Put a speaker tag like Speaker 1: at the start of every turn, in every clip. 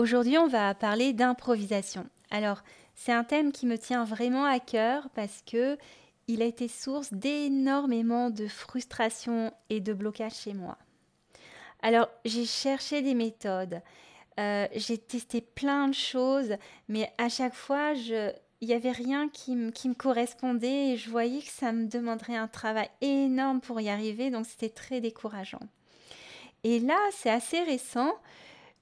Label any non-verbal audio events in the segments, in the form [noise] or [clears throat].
Speaker 1: Aujourd'hui, on va parler d'improvisation. Alors, c'est un thème qui me tient vraiment à cœur parce que il a été source d'énormément de frustration et de blocage chez moi. Alors, j'ai cherché des méthodes, euh, j'ai testé plein de choses, mais à chaque fois, il n'y avait rien qui, me correspondait et je voyais que ça me demanderait un travail énorme pour y arriver, donc c'était très décourageant. Et là, c'est assez récent,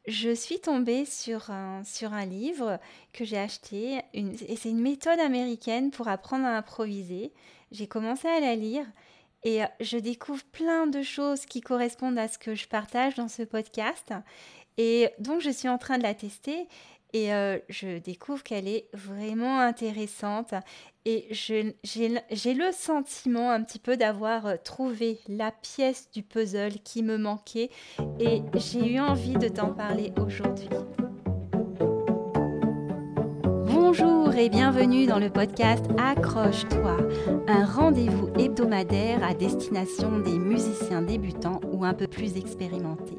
Speaker 1: je suis tombée sur un, sur un livre que j'ai acheté, et c'est une méthode américaine pour apprendre à improviser. J'ai commencé à la lire et je découvre plein de choses qui correspondent à ce que je partage dans ce podcast. Et donc, je suis en train de la tester et euh, je découvre qu'elle est vraiment intéressante et j'ai le sentiment un petit peu d'avoir euh, trouvé la pièce du puzzle qui me manquait et j'ai eu envie de t'en parler aujourd'hui. Bonjour et bienvenue dans le podcast Accroche-toi, un rendez-vous hebdomadaire à destination des musiciens débutants ou un peu plus expérimentés.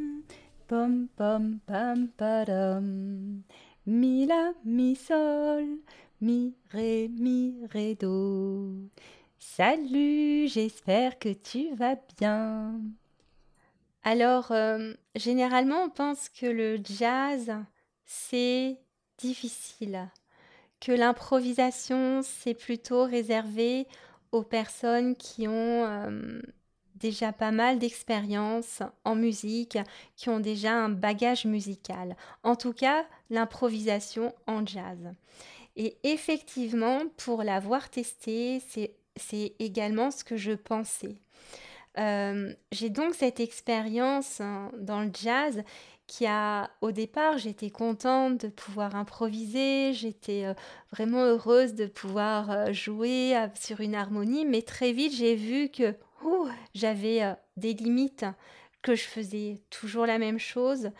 Speaker 1: Pom pom pam padam. Mi la mi sol, mi ré mi ré do. Salut, j'espère que tu vas bien. Alors, euh, généralement, on pense que le jazz, c'est difficile, que l'improvisation, c'est plutôt réservé aux personnes qui ont euh, déjà pas mal d'expérience en musique, qui ont déjà un bagage musical. En tout cas, l'improvisation en jazz. Et effectivement, pour l'avoir testé, c'est également ce que je pensais. Euh, j'ai donc cette expérience hein, dans le jazz qui a, au départ, j'étais contente de pouvoir improviser, j'étais euh, vraiment heureuse de pouvoir euh, jouer sur une harmonie, mais très vite j'ai vu que j'avais euh, des limites, que je faisais toujours la même chose,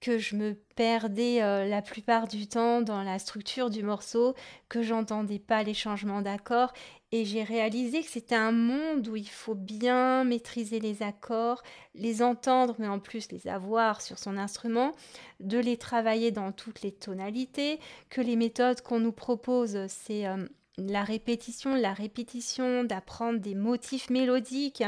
Speaker 1: que je me perdais euh, la plupart du temps dans la structure du morceau, que j'entendais pas les changements d'accords et j'ai réalisé que c'était un monde où il faut bien maîtriser les accords, les entendre mais en plus les avoir sur son instrument, de les travailler dans toutes les tonalités, que les méthodes qu'on nous propose c'est euh, la répétition, la répétition, d'apprendre des motifs mélodiques.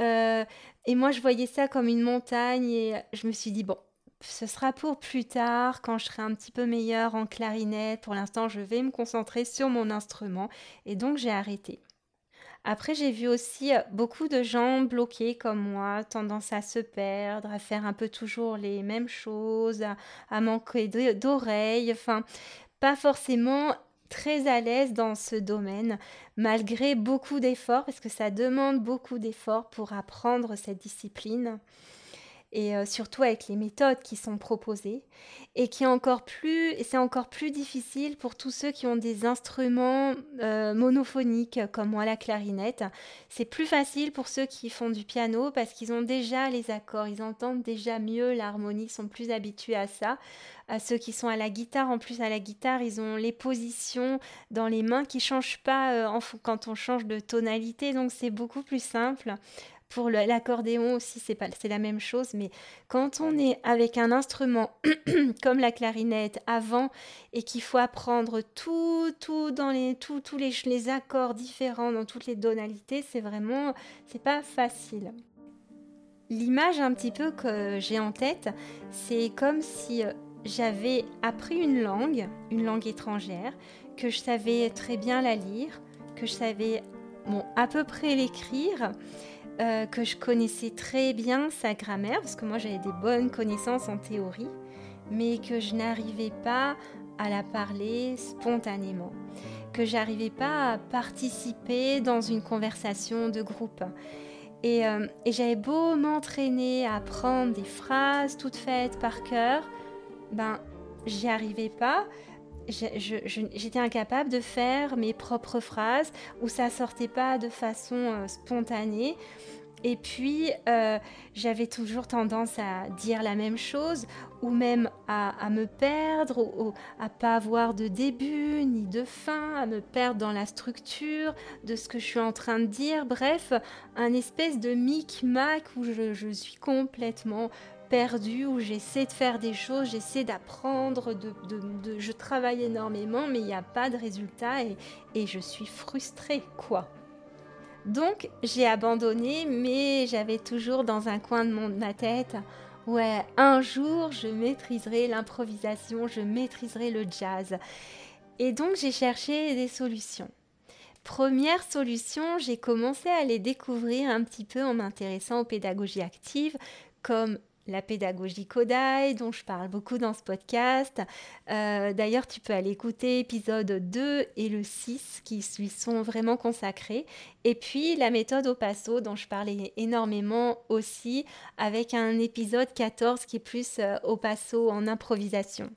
Speaker 1: Euh, et moi, je voyais ça comme une montagne et je me suis dit, bon, ce sera pour plus tard, quand je serai un petit peu meilleure en clarinette. Pour l'instant, je vais me concentrer sur mon instrument. Et donc, j'ai arrêté. Après, j'ai vu aussi beaucoup de gens bloqués comme moi, tendance à se perdre, à faire un peu toujours les mêmes choses, à, à manquer d'oreilles, enfin, pas forcément très à l'aise dans ce domaine, malgré beaucoup d'efforts, parce que ça demande beaucoup d'efforts pour apprendre cette discipline et euh, surtout avec les méthodes qui sont proposées et qui est encore plus c'est encore plus difficile pour tous ceux qui ont des instruments euh, monophoniques comme moi la clarinette. C'est plus facile pour ceux qui font du piano parce qu'ils ont déjà les accords, ils entendent déjà mieux l'harmonie, sont plus habitués à ça. À ceux qui sont à la guitare, en plus à la guitare, ils ont les positions dans les mains qui changent pas euh, quand on change de tonalité, donc c'est beaucoup plus simple. Pour l'accordéon aussi, c'est pas, c'est la même chose, mais quand on est avec un instrument [clears throat] comme la clarinette avant et qu'il faut apprendre tout, tout dans les, tous les, les accords différents dans toutes les tonalités, c'est vraiment, c'est pas facile. L'image un petit peu que j'ai en tête, c'est comme si euh, j'avais appris une langue, une langue étrangère, que je savais très bien la lire, que je savais bon, à peu près l'écrire, euh, que je connaissais très bien sa grammaire, parce que moi j'avais des bonnes connaissances en théorie, mais que je n'arrivais pas à la parler spontanément, que j'arrivais pas à participer dans une conversation de groupe. Et, euh, j'avais beau m'entraîner à apprendre des phrases toutes faites par cœur, ben j'y arrivais pas. J'étais incapable de faire mes propres phrases ou ça sortait pas de façon euh, spontanée. Et puis, euh, j'avais toujours tendance à dire la même chose, ou même à, me perdre, ou, à pas avoir de début ni de fin, à me perdre dans la structure de ce que je suis en train de dire. Bref, un espèce de micmac où je, suis complètement perdue, où j'essaie de faire des choses, j'essaie d'apprendre, de, je travaille énormément, mais il n'y a pas de résultat et, et je suis frustrée, quoi. Donc j'ai abandonné, mais j'avais toujours dans un coin de ma tête, ouais, un jour je maîtriserai l'improvisation, je maîtriserai le jazz. Et donc j'ai cherché des solutions. Première solution, j'ai commencé à les découvrir un petit peu en m'intéressant aux pédagogies actives comme la pédagogie Kodai, dont je parle beaucoup dans ce podcast. Euh, d'ailleurs, tu peux aller écouter épisode 2 et le 6 qui lui sont vraiment consacrés. Et puis la méthode au passo, dont je parlais énormément aussi, avec un épisode 14 qui est plus euh, au passo en improvisation.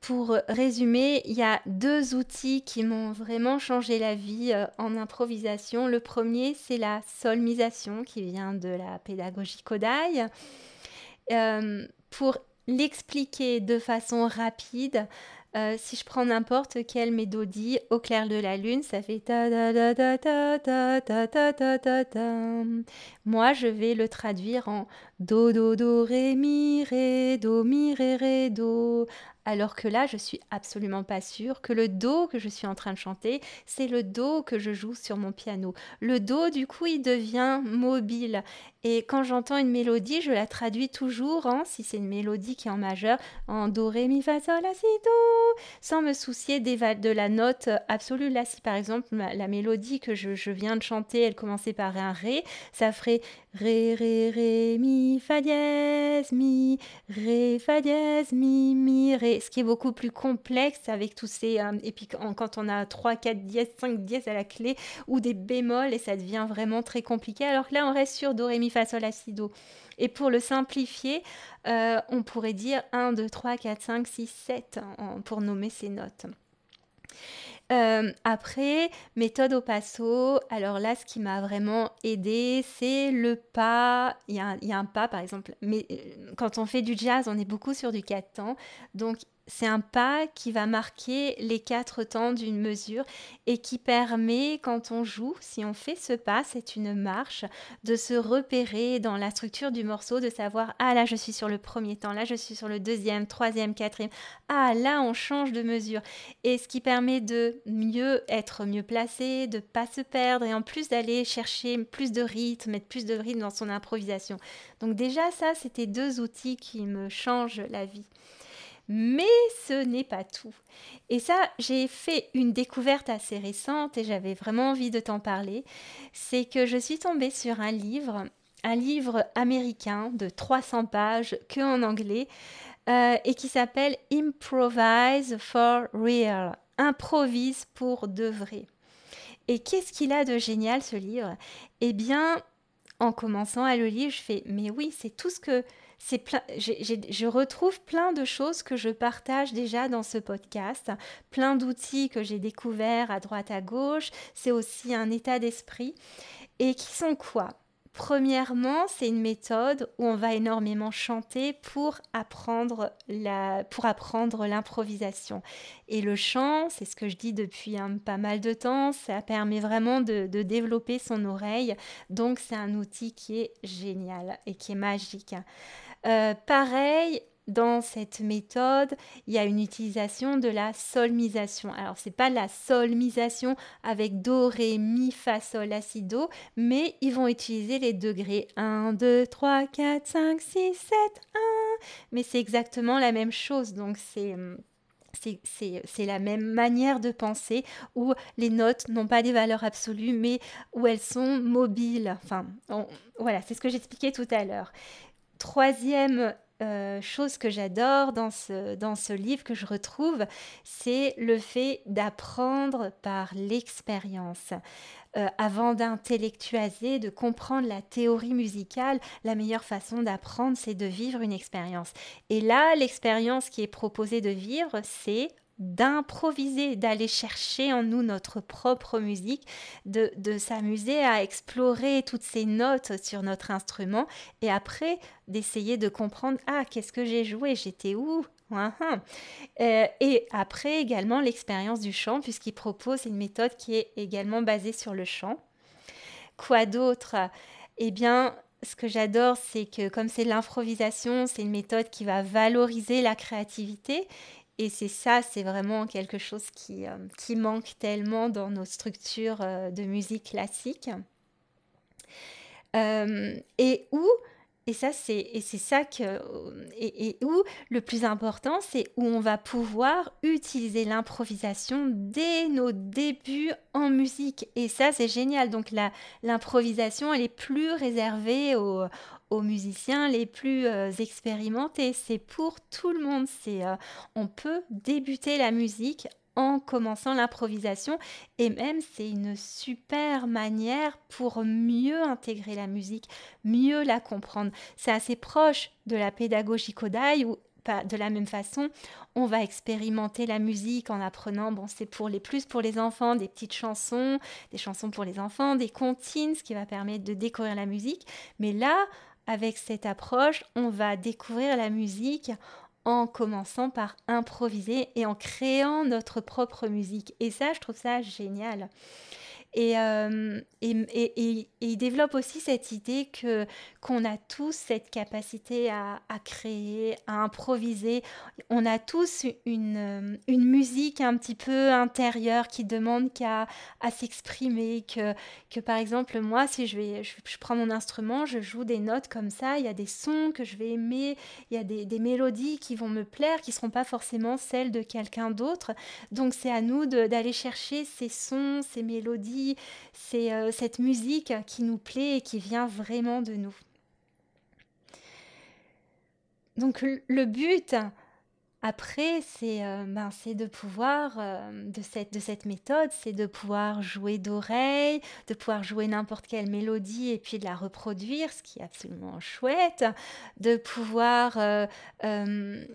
Speaker 1: Pour résumer, il y a deux outils qui m'ont vraiment changé la vie euh, en improvisation. Le premier, c'est la solmisation qui vient de la pédagogie Kodai. Euh, pour l'expliquer de façon rapide, euh, si je prends n'importe quelle mélodie au clair de la lune, ça fait ta ta ta ta ta ta ta ta ta ta. Moi, je vais le traduire en do do do ré mi ré do mi ré ré do alors que là, je suis absolument pas sûre que le do que je suis en train de chanter, c'est le do que je joue sur mon piano. Le do, du coup, il devient mobile. Et quand j'entends une mélodie, je la traduis toujours si c'est une mélodie qui est en majeur, en do, ré, mi, fa, sol, la, si, do, sans me soucier de la note absolue. Là, si par exemple la mélodie que je, je viens de chanter, elle commençait par un ré, ça ferait Ré, ré, ré, mi, fa dièse, mi, ré, fa dièse, mi, mi, ré. Ce qui est beaucoup plus complexe avec tous ces. Euh, et puis quand on a 3, 4 dièses, 5 dièses à la clé ou des bémols et ça devient vraiment très compliqué. Alors que là, on reste sur do, ré, mi, fa, sol, la, si, do. Et pour le simplifier, euh, on pourrait dire 1, 2, 3, 4, 5, 6, 7 pour nommer ces notes. Euh, après, méthode au passo. Alors là, ce qui m'a vraiment aidé, c'est le pas. Il y, a un, pas, par exemple. Mais euh, quand on fait du jazz, on est beaucoup sur du 4 temps. Donc, c'est un pas qui va marquer les quatre temps d'une mesure et qui permet, quand on joue, si on fait ce pas, c'est une marche, de se repérer dans la structure du morceau, de savoir, ah là je suis sur le premier temps, là je suis sur le deuxième, troisième, quatrième, ah là on change de mesure. Et ce qui permet de mieux être mieux placé, de pas se perdre et en plus d'aller chercher plus de rythme, mettre plus de rythme dans son improvisation. Donc déjà ça, c'était deux outils qui me changent la vie. Mais ce n'est pas tout. Et ça, j'ai fait une découverte assez récente et j'avais vraiment envie de t'en parler. C'est que je suis tombée sur un livre, un livre américain de 300 pages, que en anglais, euh, et qui s'appelle Improvise for Real. Improvise pour de vrai. Et qu'est-ce qu'il a de génial ce livre? Eh bien, en commençant à le lire, je fais mais oui, c'est tout ce que c'est plein, je retrouve plein de choses que je partage déjà dans ce podcast, plein d'outils que j'ai découverts à droite à gauche. C'est aussi un état d'esprit. Et qui sont quoi? Premièrement, c'est une méthode où on va énormément chanter pour apprendre la, pour apprendre l'improvisation. Et le chant, c'est ce que je dis depuis pas mal de temps, ça permet vraiment de développer son oreille. Donc c'est un outil qui est génial et qui est magique. Euh, pareil, dans cette méthode, il y a une utilisation de la solmisation. Alors, c'est pas la solmisation avec do, ré, mi, fa, sol, la, si, do, mais ils vont utiliser les degrés 1, 2, 3, 4, 5, 6, 7, 1. Mais c'est exactement la même chose. Donc, c'est. C'est la même manière de penser où les notes n'ont pas des valeurs absolues, mais où elles sont mobiles. Enfin, voilà, c'est ce que j'expliquais tout à l'heure. Troisième euh, chose que j'adore dans ce, livre que je retrouve, c'est le fait d'apprendre par l'expérience. Euh, avant d'intellectualiser, de comprendre la théorie musicale, la meilleure façon d'apprendre, c'est de vivre une expérience. Et là, l'expérience qui est proposée de vivre, c'est d'improviser, d'aller chercher en nous notre propre musique, de, de s'amuser à explorer toutes ces notes sur notre instrument et après d'essayer de comprendre, ah, qu'est-ce que j'ai joué, j'étais où? Euh, et après également l'expérience du chant, puisqu'il propose une méthode qui est également basée sur le chant. Quoi d'autre? Eh bien, ce que j'adore, c'est que comme c'est l'improvisation, c'est une méthode qui va valoriser la créativité et c'est ça, c'est vraiment quelque chose qui, euh, qui, manque tellement dans nos structures euh, de musique classique. Euh, et où, et ça c'est, et c'est ça que, et, où le plus important, c'est où on va pouvoir utiliser l'improvisation dès nos débuts en musique. Et ça c'est génial. Donc la, l'improvisation, elle est plus réservée aux aux musiciens les plus euh, expérimentés. C'est pour tout le monde. C'est, euh, on peut débuter la musique en commençant l'improvisation et même c'est une super manière pour mieux intégrer la musique, mieux la comprendre. C'est assez proche de la pédagogie Kodai où de la même façon, on va expérimenter la musique en apprenant, bon, c'est pour les plus pour les enfants, des petites chansons, des chansons pour les enfants, des comptines, ce qui va permettre de découvrir la musique. Mais là, avec cette approche, on va découvrir la musique en commençant par improviser et en créant notre propre musique. Et ça, je trouve ça génial. Euh, et, il développe aussi cette idée que qu'on a tous cette capacité à, à, créer, à improviser. On a tous une, une musique un petit peu intérieure qui demande qu'à à, s'exprimer. Que, que par exemple, moi, si je, vais, je, prends mon instrument, je joue des notes comme ça, il y a des sons que je vais aimer, il y a des, des mélodies qui vont me plaire, qui ne seront pas forcément celles de quelqu'un d'autre. Donc c'est à nous d'aller chercher ces sons, ces mélodies c'est euh, cette musique qui nous plaît et qui vient vraiment de nous. Donc le but, après, c'est euh, ben, de pouvoir, euh, de, cette, de cette méthode, c'est de pouvoir jouer d'oreille, de pouvoir jouer n'importe quelle mélodie et puis de la reproduire, ce qui est absolument chouette, de pouvoir, euh,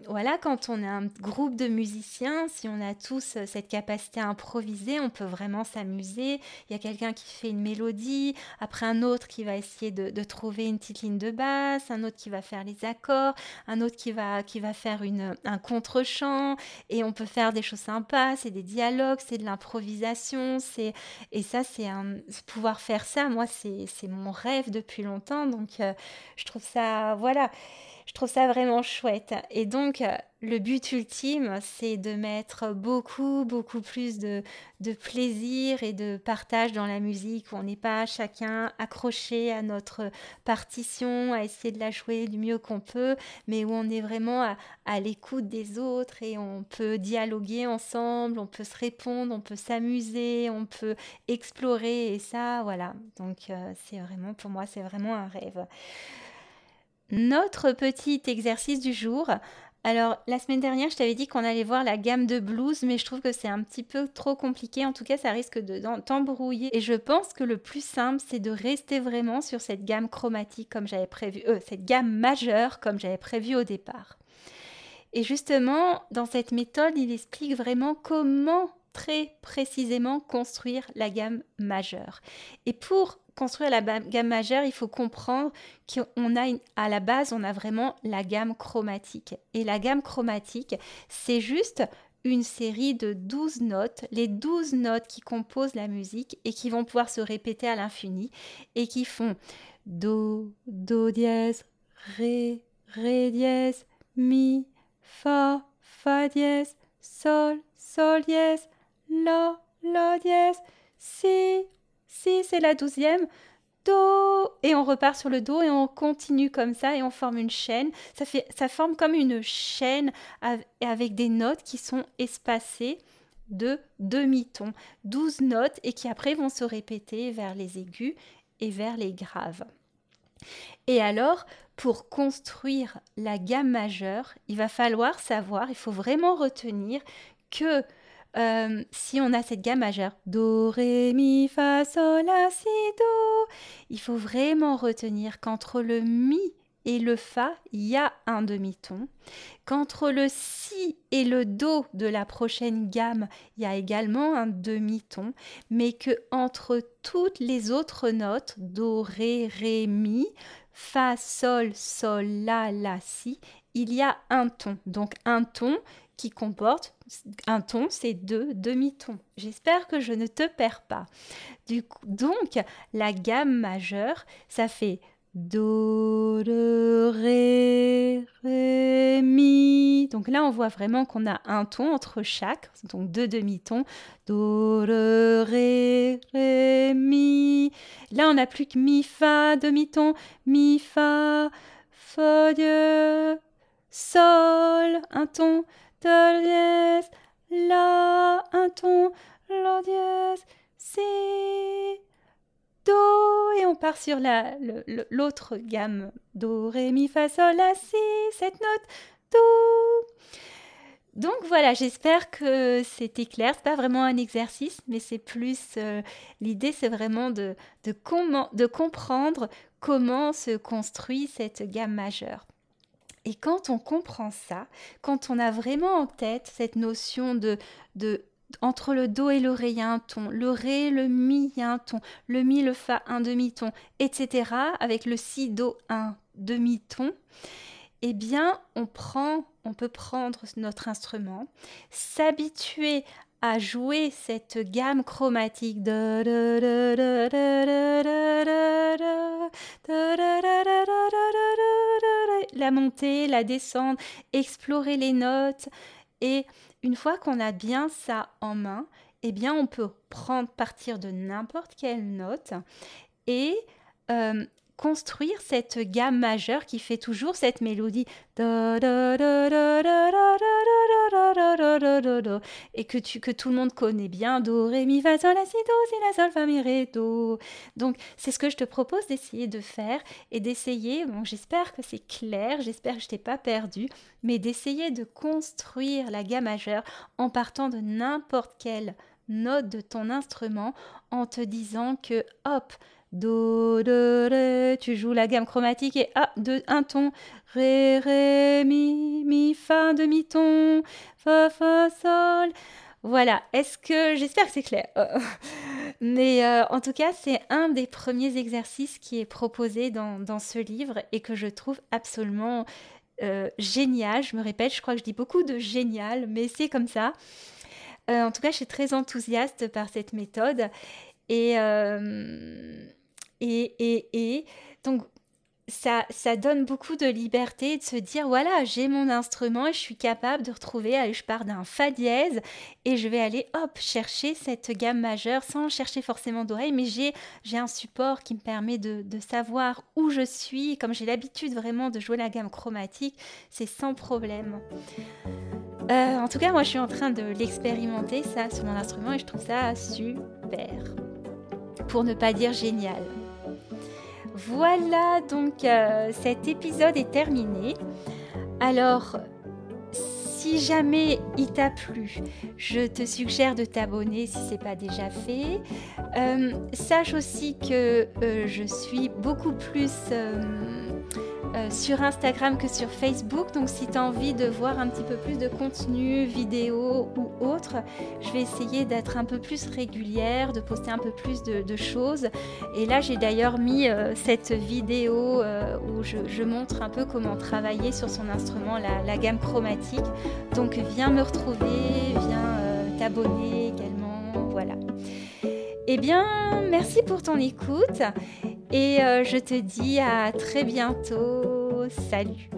Speaker 1: voilà, quand on est un groupe de musiciens, si on a tous cette capacité à improviser, on peut vraiment s'amuser. Il y a quelqu'un qui fait une mélodie, après un autre qui va essayer de, de, trouver une petite ligne de basse, un autre qui va faire les accords, un autre qui va, qui va faire une, un contre-champ et on peut faire des choses sympas, c'est des dialogues, c'est de l'improvisation, c'est et ça c'est un pouvoir faire ça, moi c'est mon rêve depuis longtemps donc euh, je trouve ça voilà, je trouve ça vraiment chouette et donc euh, le but ultime, c'est de mettre beaucoup, beaucoup plus de, plaisir et de partage dans la musique, on n'est pas chacun accroché à notre partition, à essayer de la jouer du mieux qu'on peut, mais où on est vraiment à, à l'écoute des autres et on peut dialoguer ensemble, on peut se répondre, on peut s'amuser, on peut explorer, et ça, voilà. Donc, euh, c'est vraiment, pour moi, c'est vraiment un rêve. Notre petit exercice du jour, alors, la semaine dernière, je t'avais dit qu'on allait voir la gamme de blues, mais je trouve que c'est un petit peu trop compliqué. En tout cas, ça risque de t'embrouiller. Et je pense que le plus simple, c'est de rester vraiment sur cette gamme chromatique comme j'avais prévu, euh, cette gamme majeure comme j'avais prévu au départ. Et justement, dans cette méthode, il explique vraiment comment très précisément construire la gamme majeure. Et pour construire la gamme majeure, il faut comprendre qu'on a à la base, on a vraiment la gamme chromatique. Et la gamme chromatique, c'est juste une série de 12 notes, les 12 notes qui composent la musique et qui vont pouvoir se répéter à l'infini et qui font Do, Do dièse, Ré, Ré dièse, Mi, Fa, Fa dièse, Sol, Sol dièse, La, La dièse, Si, si c'est la douzième, Do et on repart sur le Do et on continue comme ça et on forme une chaîne. Ça, fait, ça forme comme une chaîne avec des notes qui sont espacées de demi-tons, 12 notes et qui après vont se répéter vers les aigus et vers les graves. Et alors, pour construire la gamme majeure, il va falloir savoir, il faut vraiment retenir que euh, si on a cette gamme majeure, Do, Ré, Mi, Fa, Sol, La, Si, Do, il faut vraiment retenir qu'entre le Mi et le Fa, il y a un demi-ton, qu'entre le Si et le Do de la prochaine gamme, il y a également un demi-ton, mais que entre toutes les autres notes, Do, Ré, Ré, Mi, Fa, Sol, Sol, La, La, Si, il y a un ton. Donc un ton qui comporte un ton, c'est deux demi-tons. J'espère que je ne te perds pas. Du coup, donc, la gamme majeure, ça fait Do, Ré, Ré, Mi. Donc là, on voit vraiment qu'on a un ton entre chaque, donc deux demi-tons. Do, Ré, Ré, Mi. Là, on n'a plus que Mi, Fa, demi-ton. Mi, Fa, Fa, Dieu, Sol, un ton. Do, dièse, La, un ton. La, dièse, Si Do et on part sur la, l'autre gamme Do, Ré, Mi, Fa, Sol, La, Si, cette note Do. Donc voilà, j'espère que c'était clair. C'est pas vraiment un exercice, mais c'est plus euh, l'idée, c'est vraiment de, de, de comprendre comment se construit cette gamme majeure. Et quand on comprend ça, quand on a vraiment en tête cette notion de, de entre le do et le ré, il un ton, le ré, le mi, il y a un ton, le mi, le fa, un demi-ton, etc. Avec le si, do, un demi-ton. Eh bien, on prend, on peut prendre notre instrument, s'habituer à jouer cette gamme chromatique la montée, la descente, explorer les notes et une fois qu'on a bien ça en main, eh bien, on peut prendre partir de n'importe quelle note et euh, construire cette gamme majeure qui fait toujours cette mélodie. Et que, tu, que tout le monde connaît bien. Do ré mi fa sol la si do si la sol fa mi ré do. Donc c'est ce que je te propose d'essayer de faire et d'essayer j'espère que c'est clair j'espère que je t'ai pas perdu mais d'essayer de construire la gamme majeure en partant de n'importe quelle note de ton instrument en te disant que hop Do, de, ré, tu joues la gamme chromatique et ah, de, un ton, ré, ré, mi, mi, fa, demi-ton, fa, fa, sol. Voilà, est-ce que, j'espère que c'est clair. [laughs] Mais euh, en tout cas, c'est un des premiers exercices qui est proposé dans, ce livre et que je trouve absolument euh, génial. Je me répète, je crois que je dis beaucoup de génial, mais c'est comme ça. Euh, en tout cas, je suis très enthousiaste par cette méthode. Et, et, et, et donc, ça, ça donne beaucoup de liberté de se dire voilà, j'ai mon instrument et je suis capable de retrouver, allez, je pars d'un Fa dièse et je vais aller hop chercher cette gamme majeure sans chercher forcément d'oreille, mais j'ai, j'ai un support qui me permet de, de savoir où je suis. Comme j'ai l'habitude vraiment de jouer la gamme chromatique, c'est sans problème. Euh, en tout cas, moi je suis en train de l'expérimenter ça sur mon instrument et je trouve ça super. Pour ne pas dire génial. Voilà, donc euh, cet épisode est terminé. Alors, si jamais il t'a plu, je te suggère de t'abonner si ce n'est pas déjà fait. Euh, sache aussi que euh, je suis beaucoup plus euh, sur Instagram que sur Facebook. Donc si tu as envie de voir un petit peu plus de contenu, vidéo ou autre, je vais essayer d'être un peu plus régulière, de poster un peu plus de, choses. Et là j'ai d'ailleurs mis euh, cette vidéo euh, où je, montre un peu comment travailler sur son instrument, la, gamme chromatique. Donc viens me retrouver, viens t'abonner également. Voilà. Eh bien, merci pour ton écoute et euh, je te dis à très bientôt. Salut